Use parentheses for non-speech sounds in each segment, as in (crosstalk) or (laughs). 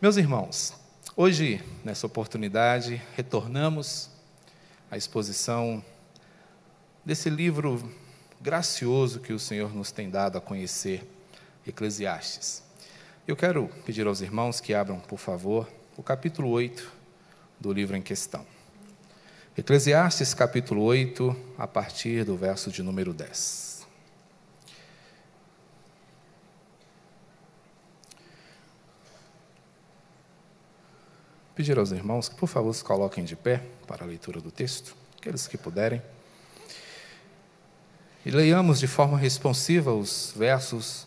Meus irmãos, hoje, nessa oportunidade, retornamos à exposição desse livro gracioso que o Senhor nos tem dado a conhecer, Eclesiastes. Eu quero pedir aos irmãos que abram, por favor, o capítulo 8 do livro em questão. Eclesiastes, capítulo 8, a partir do verso de número 10. Pedir aos irmãos que, por favor, se coloquem de pé para a leitura do texto, aqueles que puderem. E leiamos de forma responsiva os versos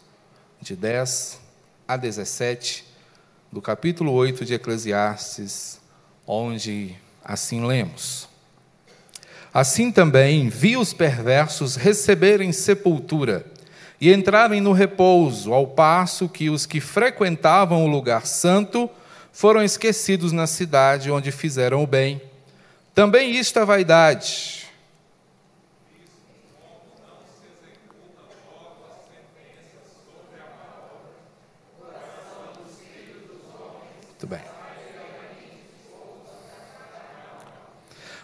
de 10 a 17 do capítulo 8 de Eclesiastes, onde assim lemos: Assim também vi os perversos receberem sepultura e entrarem no repouso, ao passo que os que frequentavam o lugar santo foram esquecidos na cidade onde fizeram o bem. Também isto é vaidade. Muito bem.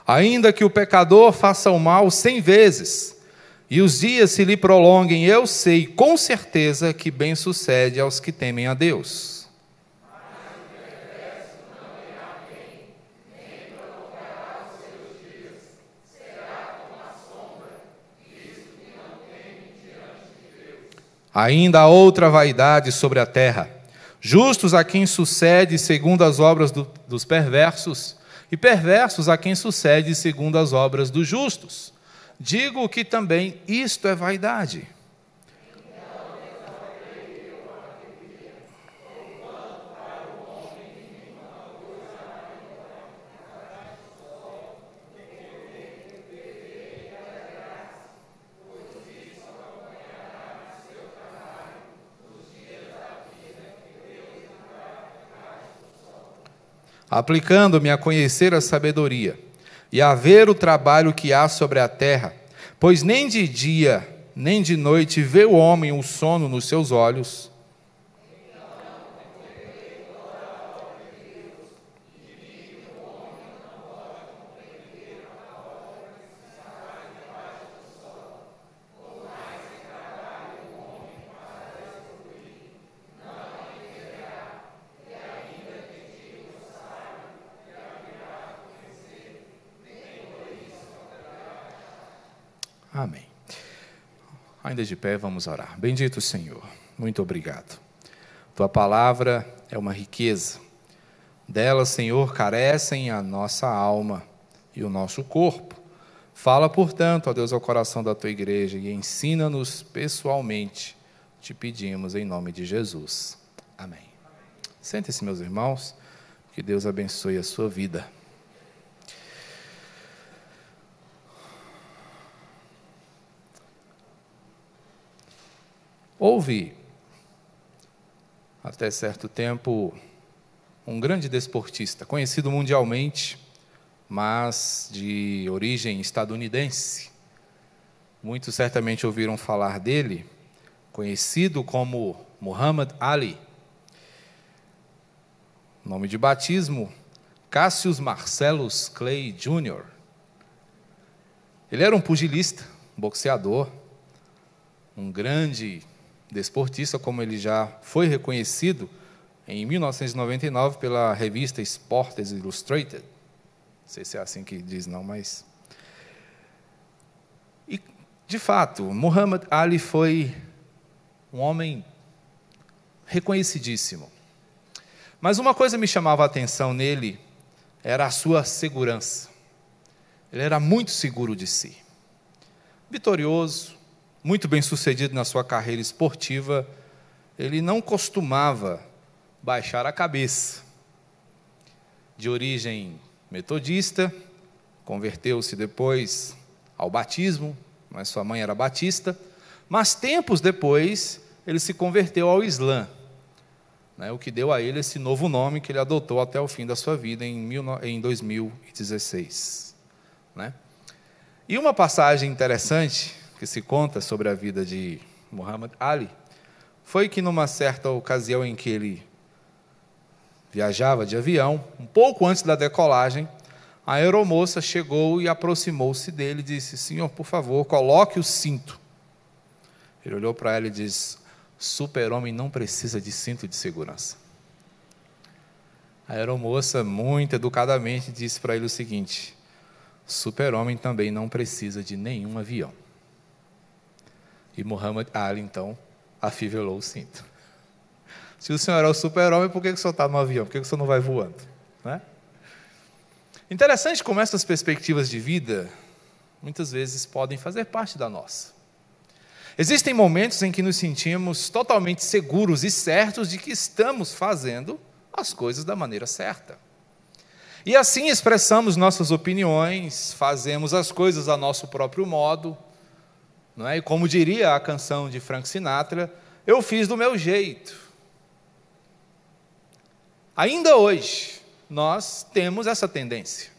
Ainda que o pecador faça o mal cem vezes, e os dias se lhe prolonguem, eu sei com certeza que bem sucede aos que temem a Deus. Ainda há outra vaidade sobre a terra. Justos a quem sucede segundo as obras do, dos perversos, e perversos a quem sucede segundo as obras dos justos. Digo que também isto é vaidade. Aplicando-me a conhecer a sabedoria e a ver o trabalho que há sobre a terra, pois nem de dia nem de noite vê o homem o sono nos seus olhos. Amém. Ainda de pé, vamos orar. Bendito Senhor, muito obrigado. Tua palavra é uma riqueza. Dela, Senhor, carecem a nossa alma e o nosso corpo. Fala, portanto, ó Deus, ao coração da tua igreja e ensina-nos pessoalmente. Te pedimos em nome de Jesus. Amém. Sente-se, meus irmãos. Que Deus abençoe a sua vida. Houve, até certo tempo, um grande desportista, conhecido mundialmente, mas de origem estadunidense. Muitos certamente ouviram falar dele, conhecido como Muhammad Ali. Nome de batismo: Cassius Marcellus Clay Jr. Ele era um pugilista, um boxeador, um grande desportista, como ele já foi reconhecido em 1999 pela revista Sports Illustrated. Não sei se é assim que diz, não, mas. E, de fato, Muhammad Ali foi um homem reconhecidíssimo. Mas uma coisa me chamava a atenção nele era a sua segurança. Ele era muito seguro de si. Vitorioso, muito bem sucedido na sua carreira esportiva, ele não costumava baixar a cabeça. De origem metodista, converteu-se depois ao batismo, mas sua mãe era batista, mas tempos depois ele se converteu ao Islã, né, o que deu a ele esse novo nome que ele adotou até o fim da sua vida em, mil, em 2016. Né? E uma passagem interessante que se conta sobre a vida de Muhammad Ali foi que, numa certa ocasião em que ele viajava de avião, um pouco antes da decolagem, a aeromoça chegou e aproximou-se dele e disse: Senhor, por favor, coloque o cinto. Ele olhou para ela e disse: Super-homem não precisa de cinto de segurança. A aeromoça, muito educadamente, disse para ele o seguinte: Super-homem também não precisa de nenhum avião. E Muhammad Ali, então, afivelou o cinto. Se o senhor é o super-homem, por que, o senhor está no avião? Por que o senhor não vai voando? Né? Interessante como essas perspectivas de vida, muitas vezes, podem fazer parte da nossa. Existem momentos em que nos sentimos totalmente seguros e certos de que estamos fazendo as coisas da maneira certa. E assim expressamos nossas opiniões, fazemos as coisas a nosso próprio modo, não é? E como diria a canção de Frank Sinatra, eu fiz do meu jeito. Ainda hoje, nós temos essa tendência.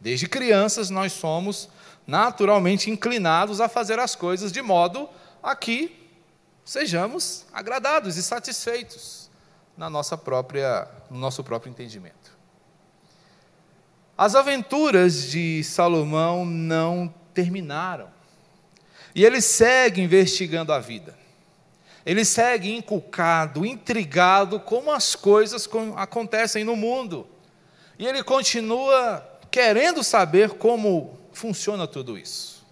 Desde crianças, nós somos naturalmente inclinados a fazer as coisas de modo a que sejamos agradados e satisfeitos na nossa própria, no nosso próprio entendimento. As aventuras de Salomão não terminaram. E ele segue investigando a vida. Ele segue inculcado, intrigado como as coisas acontecem no mundo. E ele continua querendo saber como funciona tudo isso.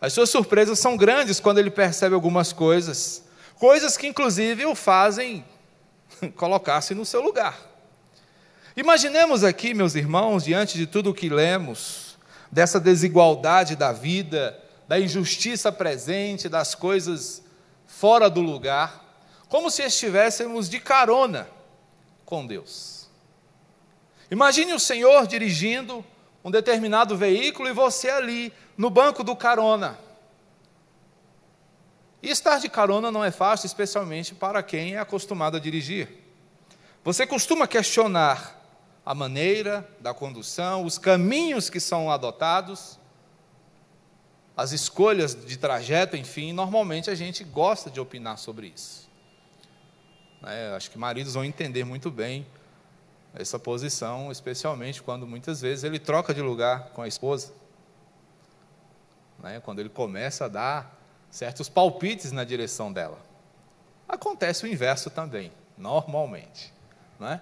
As suas surpresas são grandes quando ele percebe algumas coisas, coisas que inclusive o fazem (laughs) colocar-se no seu lugar. Imaginemos aqui, meus irmãos, diante de tudo o que lemos, dessa desigualdade da vida, da injustiça presente, das coisas fora do lugar, como se estivéssemos de carona com Deus. Imagine o Senhor dirigindo um determinado veículo e você ali no banco do carona. E estar de carona não é fácil, especialmente para quem é acostumado a dirigir. Você costuma questionar a maneira da condução, os caminhos que são adotados, as escolhas de trajeto, enfim, normalmente a gente gosta de opinar sobre isso. É, acho que maridos vão entender muito bem essa posição, especialmente quando muitas vezes ele troca de lugar com a esposa. Né, quando ele começa a dar certos palpites na direção dela. Acontece o inverso também, normalmente. Não é?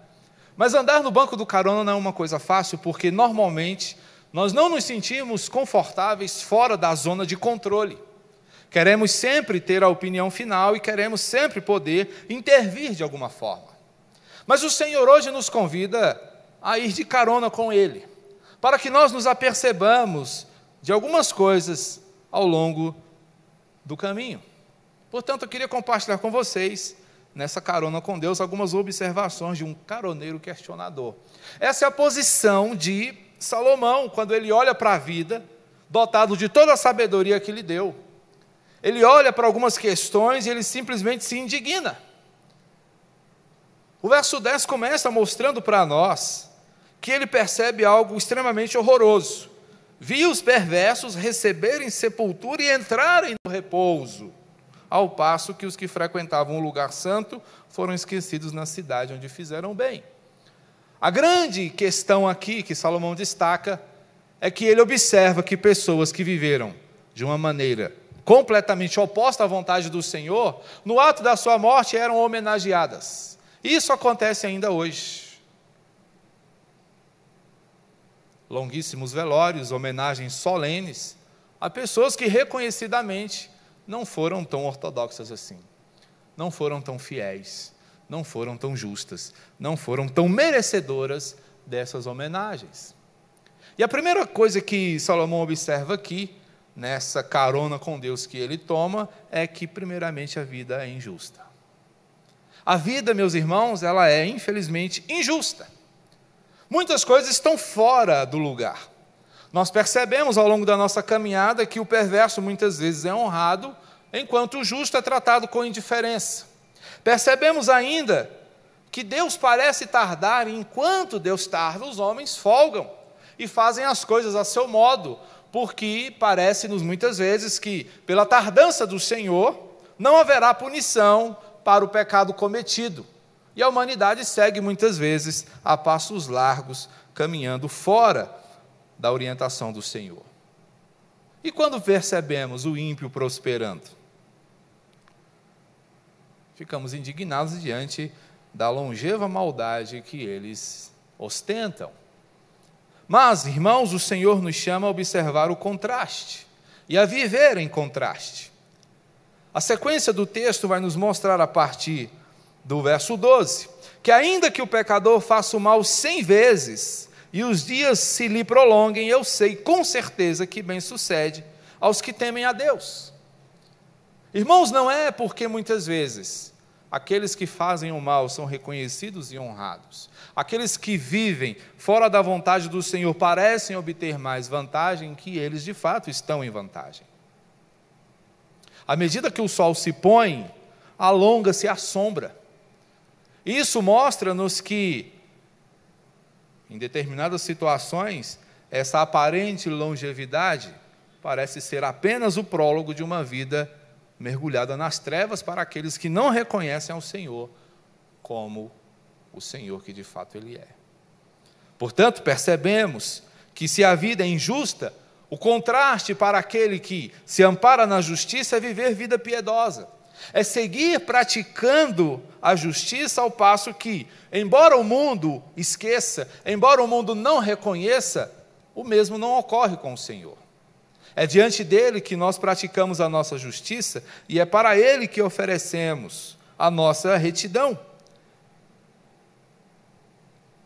Mas andar no banco do carona não é uma coisa fácil, porque normalmente nós não nos sentimos confortáveis fora da zona de controle. Queremos sempre ter a opinião final e queremos sempre poder intervir de alguma forma. Mas o Senhor hoje nos convida a ir de carona com Ele, para que nós nos apercebamos de algumas coisas ao longo do caminho. Portanto, eu queria compartilhar com vocês, nessa carona com Deus, algumas observações de um caroneiro questionador. Essa é a posição de Salomão, quando ele olha para a vida, dotado de toda a sabedoria que lhe deu, ele olha para algumas questões e ele simplesmente se indigna. O verso 10 começa mostrando para nós que ele percebe algo extremamente horroroso. Vi os perversos receberem sepultura e entrarem no repouso, ao passo que os que frequentavam o lugar santo foram esquecidos na cidade onde fizeram bem. A grande questão aqui que Salomão destaca é que ele observa que pessoas que viveram de uma maneira completamente oposta à vontade do Senhor, no ato da sua morte eram homenageadas. Isso acontece ainda hoje. Longuíssimos velórios, homenagens solenes a pessoas que reconhecidamente não foram tão ortodoxas assim, não foram tão fiéis, não foram tão justas, não foram tão merecedoras dessas homenagens. E a primeira coisa que Salomão observa aqui, nessa carona com Deus que ele toma, é que, primeiramente, a vida é injusta. A vida, meus irmãos, ela é, infelizmente, injusta. Muitas coisas estão fora do lugar. Nós percebemos ao longo da nossa caminhada que o perverso muitas vezes é honrado, enquanto o justo é tratado com indiferença. Percebemos ainda que Deus parece tardar, e enquanto Deus tarda, os homens folgam e fazem as coisas a seu modo, porque parece-nos muitas vezes que, pela tardança do Senhor, não haverá punição para o pecado cometido. E a humanidade segue muitas vezes a passos largos, caminhando fora da orientação do Senhor. E quando percebemos o ímpio prosperando? Ficamos indignados diante da longeva maldade que eles ostentam. Mas, irmãos, o Senhor nos chama a observar o contraste e a viver em contraste. A sequência do texto vai nos mostrar a partir do verso 12 que, ainda que o pecador faça o mal cem vezes e os dias se lhe prolonguem, eu sei com certeza que bem sucede aos que temem a Deus. Irmãos, não é porque muitas vezes aqueles que fazem o mal são reconhecidos e honrados. Aqueles que vivem fora da vontade do Senhor parecem obter mais vantagem que eles de fato estão em vantagem. À medida que o sol se põe, alonga-se a sombra. Isso mostra-nos que, em determinadas situações, essa aparente longevidade parece ser apenas o prólogo de uma vida mergulhada nas trevas para aqueles que não reconhecem ao Senhor como o Senhor que de fato Ele é. Portanto, percebemos que se a vida é injusta, o contraste para aquele que se ampara na justiça é viver vida piedosa, é seguir praticando a justiça ao passo que, embora o mundo esqueça, embora o mundo não reconheça, o mesmo não ocorre com o Senhor. É diante dele que nós praticamos a nossa justiça e é para ele que oferecemos a nossa retidão.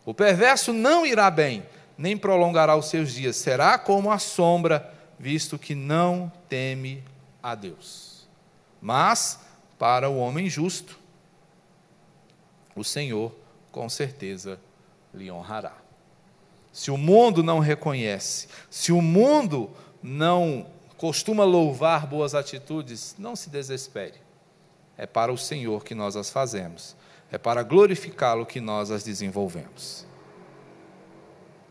O perverso não irá bem, nem prolongará os seus dias, será como a sombra, visto que não teme a Deus. Mas, para o homem justo, o Senhor com certeza lhe honrará. Se o mundo não reconhece, se o mundo não costuma louvar boas atitudes, não se desespere. É para o Senhor que nós as fazemos, é para glorificá-lo que nós as desenvolvemos.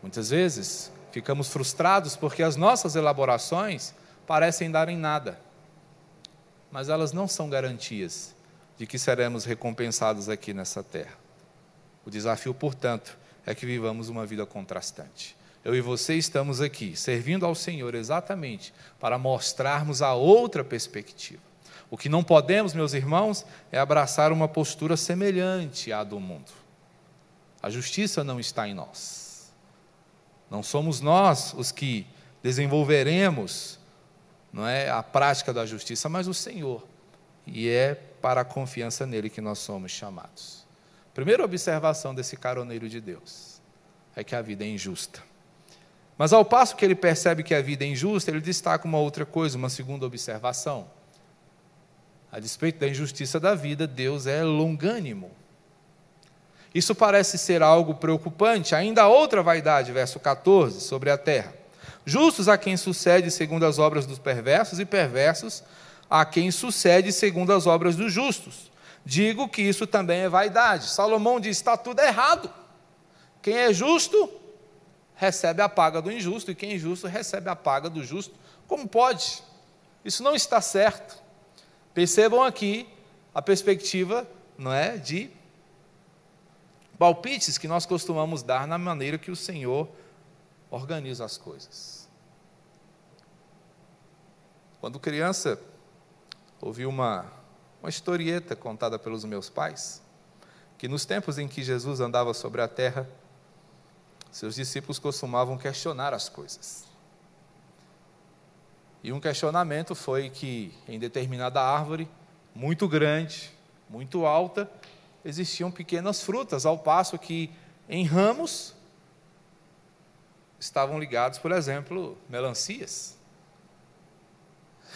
Muitas vezes ficamos frustrados porque as nossas elaborações parecem dar em nada, mas elas não são garantias de que seremos recompensados aqui nessa terra. O desafio, portanto, é que vivamos uma vida contrastante. Eu e você estamos aqui servindo ao Senhor exatamente para mostrarmos a outra perspectiva. O que não podemos, meus irmãos, é abraçar uma postura semelhante à do mundo. A justiça não está em nós. Não somos nós os que desenvolveremos não é a prática da justiça, mas o Senhor. E é para a confiança nele que nós somos chamados. Primeira observação desse caroneiro de Deus é que a vida é injusta. Mas ao passo que ele percebe que a vida é injusta, ele destaca uma outra coisa, uma segunda observação. A despeito da injustiça da vida, Deus é longânimo. Isso parece ser algo preocupante. Ainda outra vaidade, verso 14, sobre a terra. Justos a quem sucede segundo as obras dos perversos, e perversos a quem sucede segundo as obras dos justos. Digo que isso também é vaidade. Salomão diz: está tudo errado. Quem é justo recebe a paga do injusto, e quem é injusto recebe a paga do justo. Como pode? Isso não está certo. Percebam aqui a perspectiva, não é, de palpites que nós costumamos dar na maneira que o Senhor organiza as coisas. Quando criança, ouvi uma, uma historieta contada pelos meus pais, que nos tempos em que Jesus andava sobre a terra, seus discípulos costumavam questionar as coisas. E um questionamento foi que em determinada árvore, muito grande, muito alta, existiam pequenas frutas, ao passo que em ramos estavam ligados, por exemplo, melancias.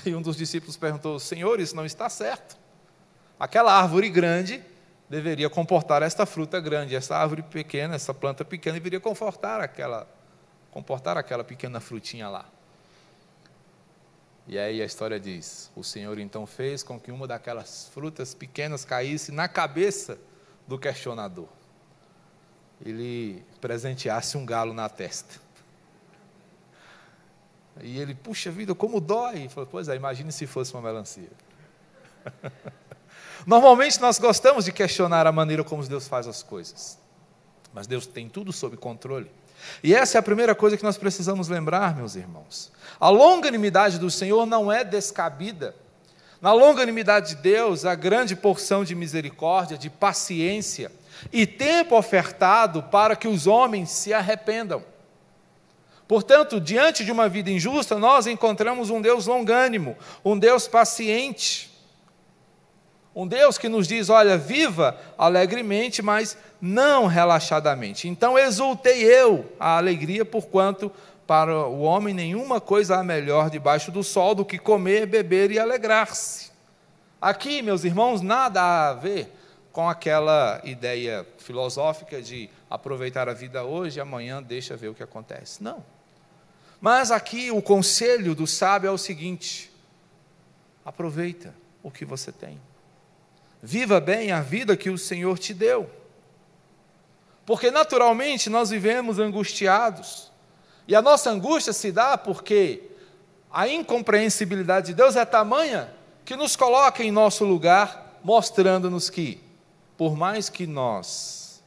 E um dos discípulos perguntou: Senhor, isso não está certo. Aquela árvore grande deveria comportar esta fruta grande, essa árvore pequena, essa planta pequena deveria comportar aquela, comportar aquela pequena frutinha lá. E aí a história diz: o Senhor então fez com que uma daquelas frutas pequenas caísse na cabeça do questionador. Ele presenteasse um galo na testa. E ele, puxa vida, como dói. Ele falou, pois é, imagine se fosse uma melancia. (laughs) Normalmente nós gostamos de questionar a maneira como Deus faz as coisas, mas Deus tem tudo sob controle. E essa é a primeira coisa que nós precisamos lembrar, meus irmãos. A longanimidade do Senhor não é descabida. Na longanimidade de Deus, a grande porção de misericórdia, de paciência e tempo ofertado para que os homens se arrependam. Portanto, diante de uma vida injusta, nós encontramos um Deus longânimo, um Deus paciente. Um Deus que nos diz: olha, viva alegremente, mas não relaxadamente. Então exultei eu a alegria, porquanto para o homem nenhuma coisa há melhor debaixo do sol do que comer, beber e alegrar-se. Aqui, meus irmãos, nada a ver com aquela ideia filosófica de aproveitar a vida hoje e amanhã deixa ver o que acontece. Não. Mas aqui o conselho do sábio é o seguinte: aproveita o que você tem. Viva bem a vida que o Senhor te deu. Porque naturalmente nós vivemos angustiados. E a nossa angústia se dá porque a incompreensibilidade de Deus é tamanha que nos coloca em nosso lugar, mostrando-nos que, por mais que nós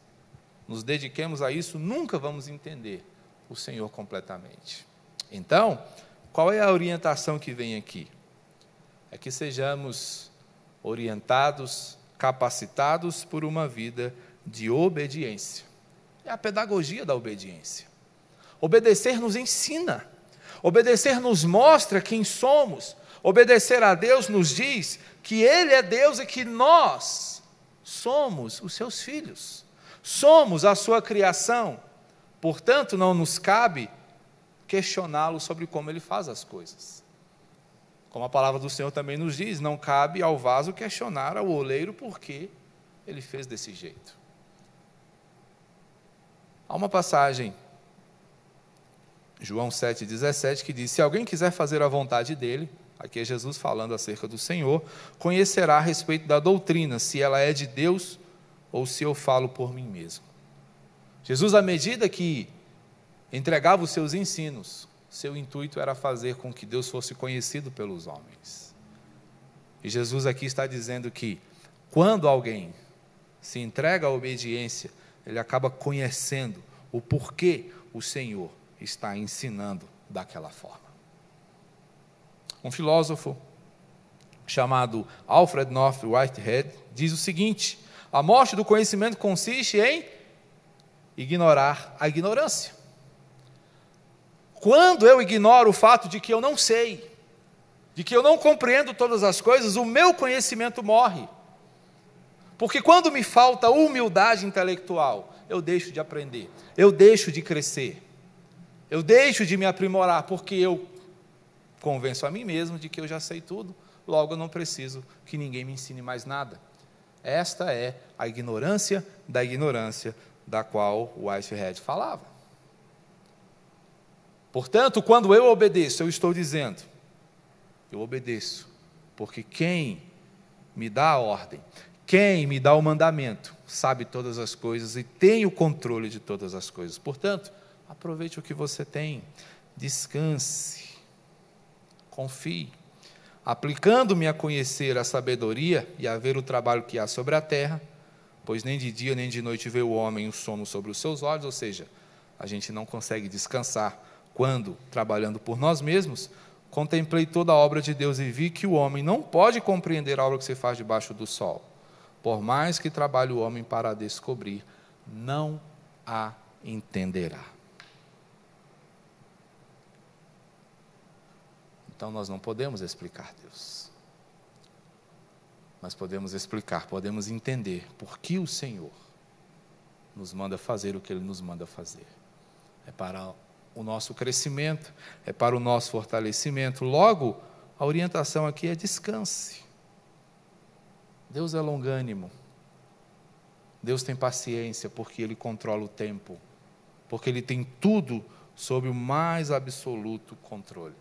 nos dediquemos a isso, nunca vamos entender o Senhor completamente. Então, qual é a orientação que vem aqui? É que sejamos orientados, capacitados por uma vida de obediência. É a pedagogia da obediência. Obedecer nos ensina. Obedecer nos mostra quem somos. Obedecer a Deus nos diz que Ele é Deus e que nós somos os seus filhos. Somos a sua criação. Portanto, não nos cabe questioná-lo sobre como ele faz as coisas. Como a palavra do Senhor também nos diz, não cabe ao vaso questionar ao oleiro por que ele fez desse jeito. Há uma passagem, João 7,17, que diz: Se alguém quiser fazer a vontade dele, aqui é Jesus falando acerca do Senhor, conhecerá a respeito da doutrina, se ela é de Deus ou se eu falo por mim mesmo. Jesus, à medida que entregava os seus ensinos, seu intuito era fazer com que Deus fosse conhecido pelos homens. E Jesus aqui está dizendo que quando alguém se entrega à obediência, ele acaba conhecendo o porquê o Senhor está ensinando daquela forma. Um filósofo chamado Alfred North Whitehead diz o seguinte: a morte do conhecimento consiste em ignorar a ignorância. Quando eu ignoro o fato de que eu não sei, de que eu não compreendo todas as coisas, o meu conhecimento morre. Porque quando me falta humildade intelectual, eu deixo de aprender, eu deixo de crescer, eu deixo de me aprimorar, porque eu convenço a mim mesmo de que eu já sei tudo, logo eu não preciso que ninguém me ensine mais nada. Esta é a ignorância da ignorância da qual o Whitehead falava. Portanto, quando eu obedeço, eu estou dizendo, eu obedeço, porque quem me dá a ordem, quem me dá o mandamento sabe todas as coisas e tem o controle de todas as coisas. Portanto, aproveite o que você tem, descanse, confie. Aplicando-me a conhecer a sabedoria e a ver o trabalho que há sobre a terra, pois nem de dia nem de noite vê o homem o sono sobre os seus olhos, ou seja, a gente não consegue descansar quando, trabalhando por nós mesmos, contemplei toda a obra de Deus e vi que o homem não pode compreender a obra que se faz debaixo do sol. Por mais que trabalhe o homem para descobrir, não a entenderá. Então nós não podemos explicar Deus. Mas podemos explicar, podemos entender por que o Senhor nos manda fazer o que Ele nos manda fazer. É para o nosso crescimento, é para o nosso fortalecimento. Logo, a orientação aqui é descanse. Deus é longânimo. Deus tem paciência porque Ele controla o tempo, porque Ele tem tudo sob o mais absoluto controle.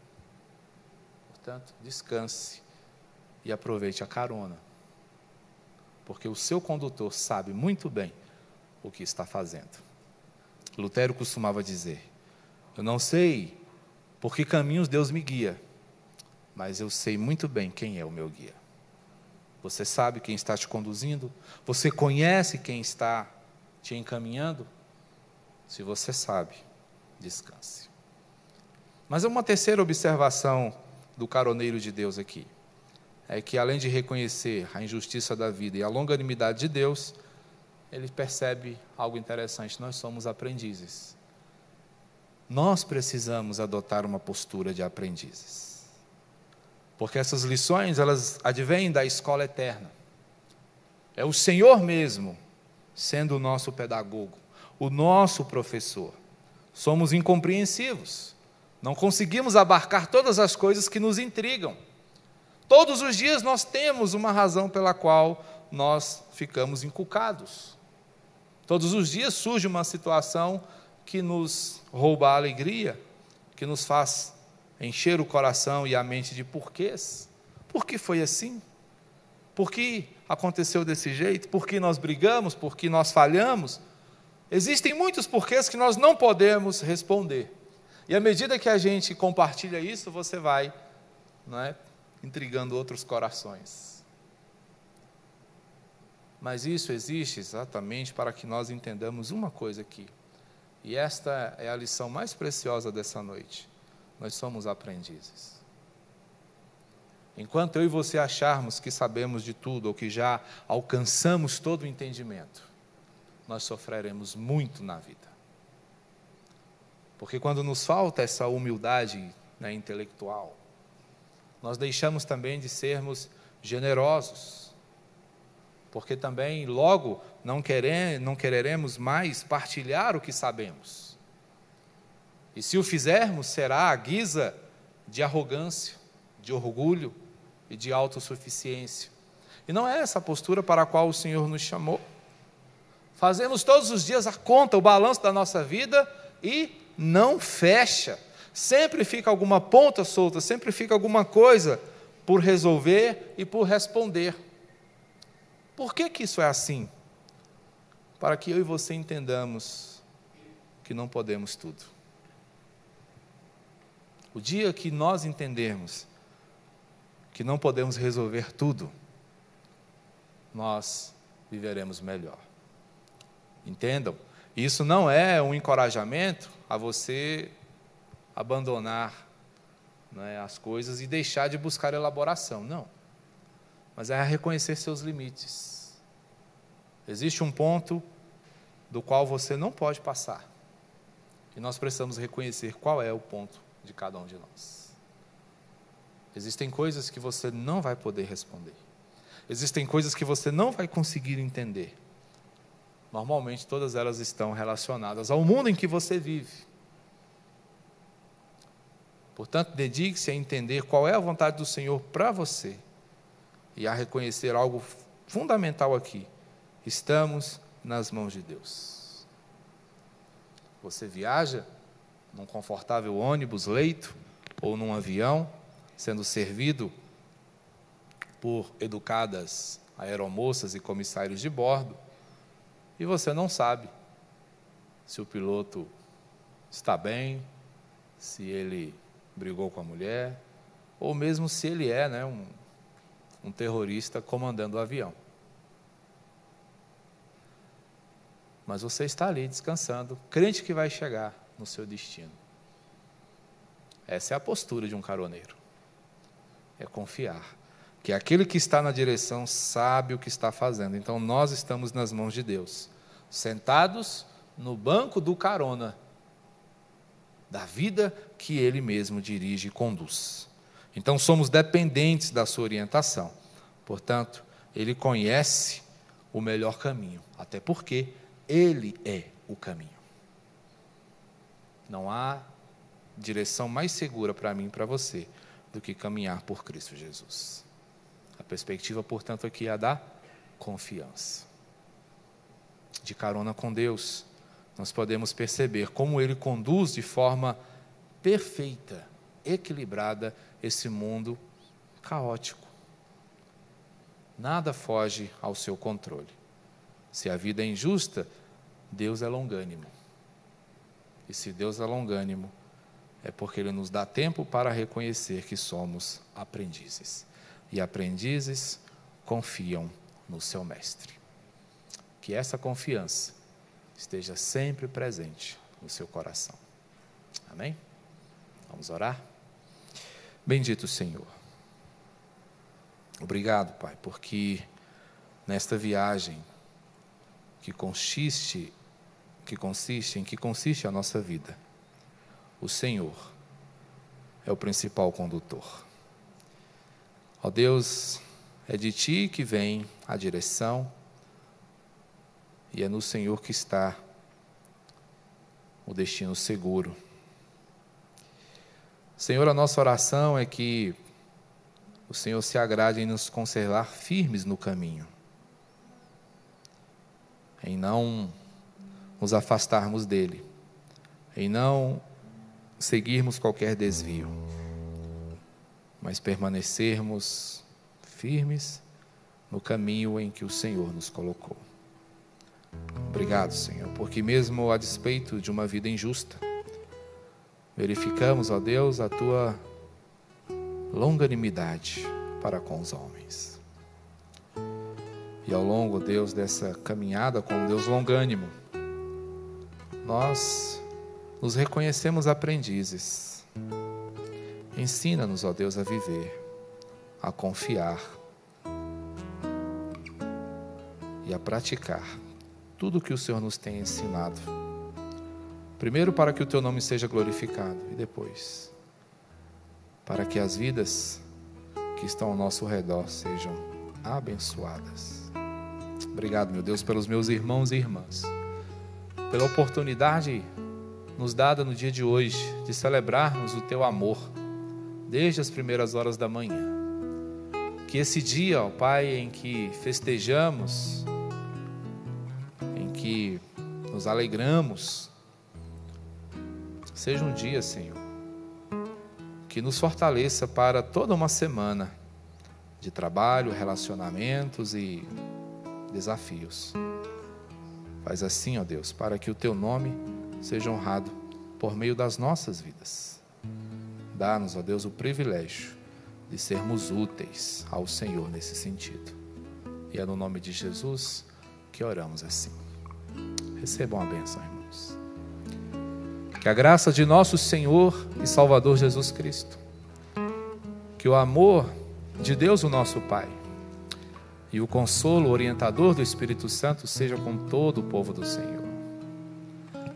Portanto, descanse e aproveite a carona, porque o seu condutor sabe muito bem o que está fazendo. Lutero costumava dizer: Eu não sei por que caminhos Deus me guia, mas eu sei muito bem quem é o meu guia. Você sabe quem está te conduzindo? Você conhece quem está te encaminhando? Se você sabe, descanse. Mas uma terceira observação do caroneiro de Deus aqui é que, além de reconhecer a injustiça da vida e a longanimidade de Deus, ele percebe algo interessante: nós somos aprendizes. Nós precisamos adotar uma postura de aprendizes. Porque essas lições, elas advêm da escola eterna. É o Senhor mesmo sendo o nosso pedagogo, o nosso professor. Somos incompreensivos. Não conseguimos abarcar todas as coisas que nos intrigam. Todos os dias nós temos uma razão pela qual nós ficamos encucados. Todos os dias surge uma situação que nos rouba a alegria, que nos faz encher o coração e a mente de porquês. Por que foi assim? Por que aconteceu desse jeito? Por que nós brigamos? Por que nós falhamos? Existem muitos porquês que nós não podemos responder. E à medida que a gente compartilha isso, você vai não é, intrigando outros corações. Mas isso existe exatamente para que nós entendamos uma coisa aqui. E esta é a lição mais preciosa dessa noite. Nós somos aprendizes. Enquanto eu e você acharmos que sabemos de tudo ou que já alcançamos todo o entendimento, nós sofreremos muito na vida. Porque quando nos falta essa humildade né, intelectual, nós deixamos também de sermos generosos, porque também logo não, querer, não quereremos mais partilhar o que sabemos. E se o fizermos, será a guisa de arrogância, de orgulho e de autossuficiência. E não é essa a postura para a qual o Senhor nos chamou. Fazemos todos os dias a conta, o balanço da nossa vida e não fecha. Sempre fica alguma ponta solta, sempre fica alguma coisa por resolver e por responder. Por que, que isso é assim? Para que eu e você entendamos que não podemos tudo. O dia que nós entendermos que não podemos resolver tudo, nós viveremos melhor. Entendam? Isso não é um encorajamento a você abandonar né, as coisas e deixar de buscar elaboração. Não. Mas é reconhecer seus limites. Existe um ponto do qual você não pode passar. E nós precisamos reconhecer qual é o ponto de cada um de nós. Existem coisas que você não vai poder responder. Existem coisas que você não vai conseguir entender. Normalmente todas elas estão relacionadas ao mundo em que você vive. Portanto, dedique-se a entender qual é a vontade do Senhor para você e a reconhecer algo fundamental aqui. Estamos nas mãos de Deus. Você viaja num confortável ônibus, leito ou num avião, sendo servido por educadas aeromoças e comissários de bordo, e você não sabe se o piloto está bem, se ele brigou com a mulher, ou mesmo se ele é né, um, um terrorista comandando o avião. Mas você está ali descansando, crente que vai chegar no seu destino. Essa é a postura de um caroneiro. É confiar que aquele que está na direção sabe o que está fazendo. Então nós estamos nas mãos de Deus, sentados no banco do carona, da vida que ele mesmo dirige e conduz. Então somos dependentes da sua orientação. Portanto, ele conhece o melhor caminho, até porque ele é o caminho. Não há direção mais segura para mim e para você do que caminhar por Cristo Jesus. A perspectiva, portanto, aqui é a da confiança. De carona com Deus, nós podemos perceber como ele conduz de forma perfeita, equilibrada esse mundo caótico. Nada foge ao seu controle. Se a vida é injusta, Deus é longânimo. E se Deus é longânimo, é porque Ele nos dá tempo para reconhecer que somos aprendizes. E aprendizes confiam no seu Mestre. Que essa confiança esteja sempre presente no seu coração. Amém? Vamos orar? Bendito Senhor. Obrigado, Pai, porque nesta viagem que consiste que consiste em que consiste a nossa vida. O Senhor é o principal condutor. Ó Deus, é de ti que vem a direção e é no Senhor que está o destino seguro. Senhor, a nossa oração é que o Senhor se agrade em nos conservar firmes no caminho, em não nos afastarmos dele, em não seguirmos qualquer desvio, mas permanecermos firmes no caminho em que o Senhor nos colocou. Obrigado, Senhor, porque mesmo a despeito de uma vida injusta, verificamos, ó Deus, a tua longanimidade para com os homens. E ao longo, Deus, dessa caminhada com Deus longânimo, nós nos reconhecemos aprendizes. Ensina-nos, ó Deus, a viver, a confiar e a praticar tudo o que o Senhor nos tem ensinado. Primeiro, para que o teu nome seja glorificado, e depois, para que as vidas que estão ao nosso redor sejam abençoadas. Obrigado, meu Deus, pelos meus irmãos e irmãs pela oportunidade nos dada no dia de hoje de celebrarmos o teu amor desde as primeiras horas da manhã. Que esse dia, ó Pai, em que festejamos, em que nos alegramos, seja um dia, Senhor, que nos fortaleça para toda uma semana de trabalho, relacionamentos e desafios. Faz assim, ó Deus, para que o teu nome seja honrado por meio das nossas vidas. Dá-nos, ó Deus, o privilégio de sermos úteis ao Senhor nesse sentido. E é no nome de Jesus que oramos assim. Recebam a bênção, irmãos. Que a graça de nosso Senhor e Salvador Jesus Cristo, que o amor de Deus, o nosso Pai, e o consolo orientador do Espírito Santo seja com todo o povo do Senhor.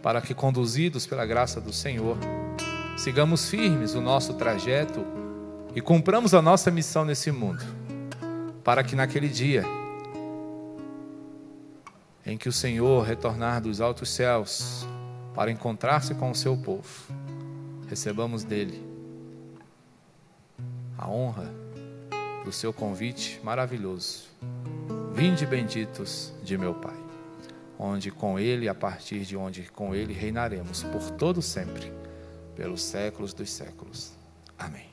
Para que, conduzidos pela graça do Senhor, sigamos firmes o nosso trajeto e cumpramos a nossa missão nesse mundo, para que naquele dia em que o Senhor retornar dos altos céus para encontrar-se com o seu povo, recebamos dele a honra do seu convite maravilhoso. Vinde benditos de meu Pai, onde com Ele, a partir de onde com Ele reinaremos por todo sempre, pelos séculos dos séculos. Amém.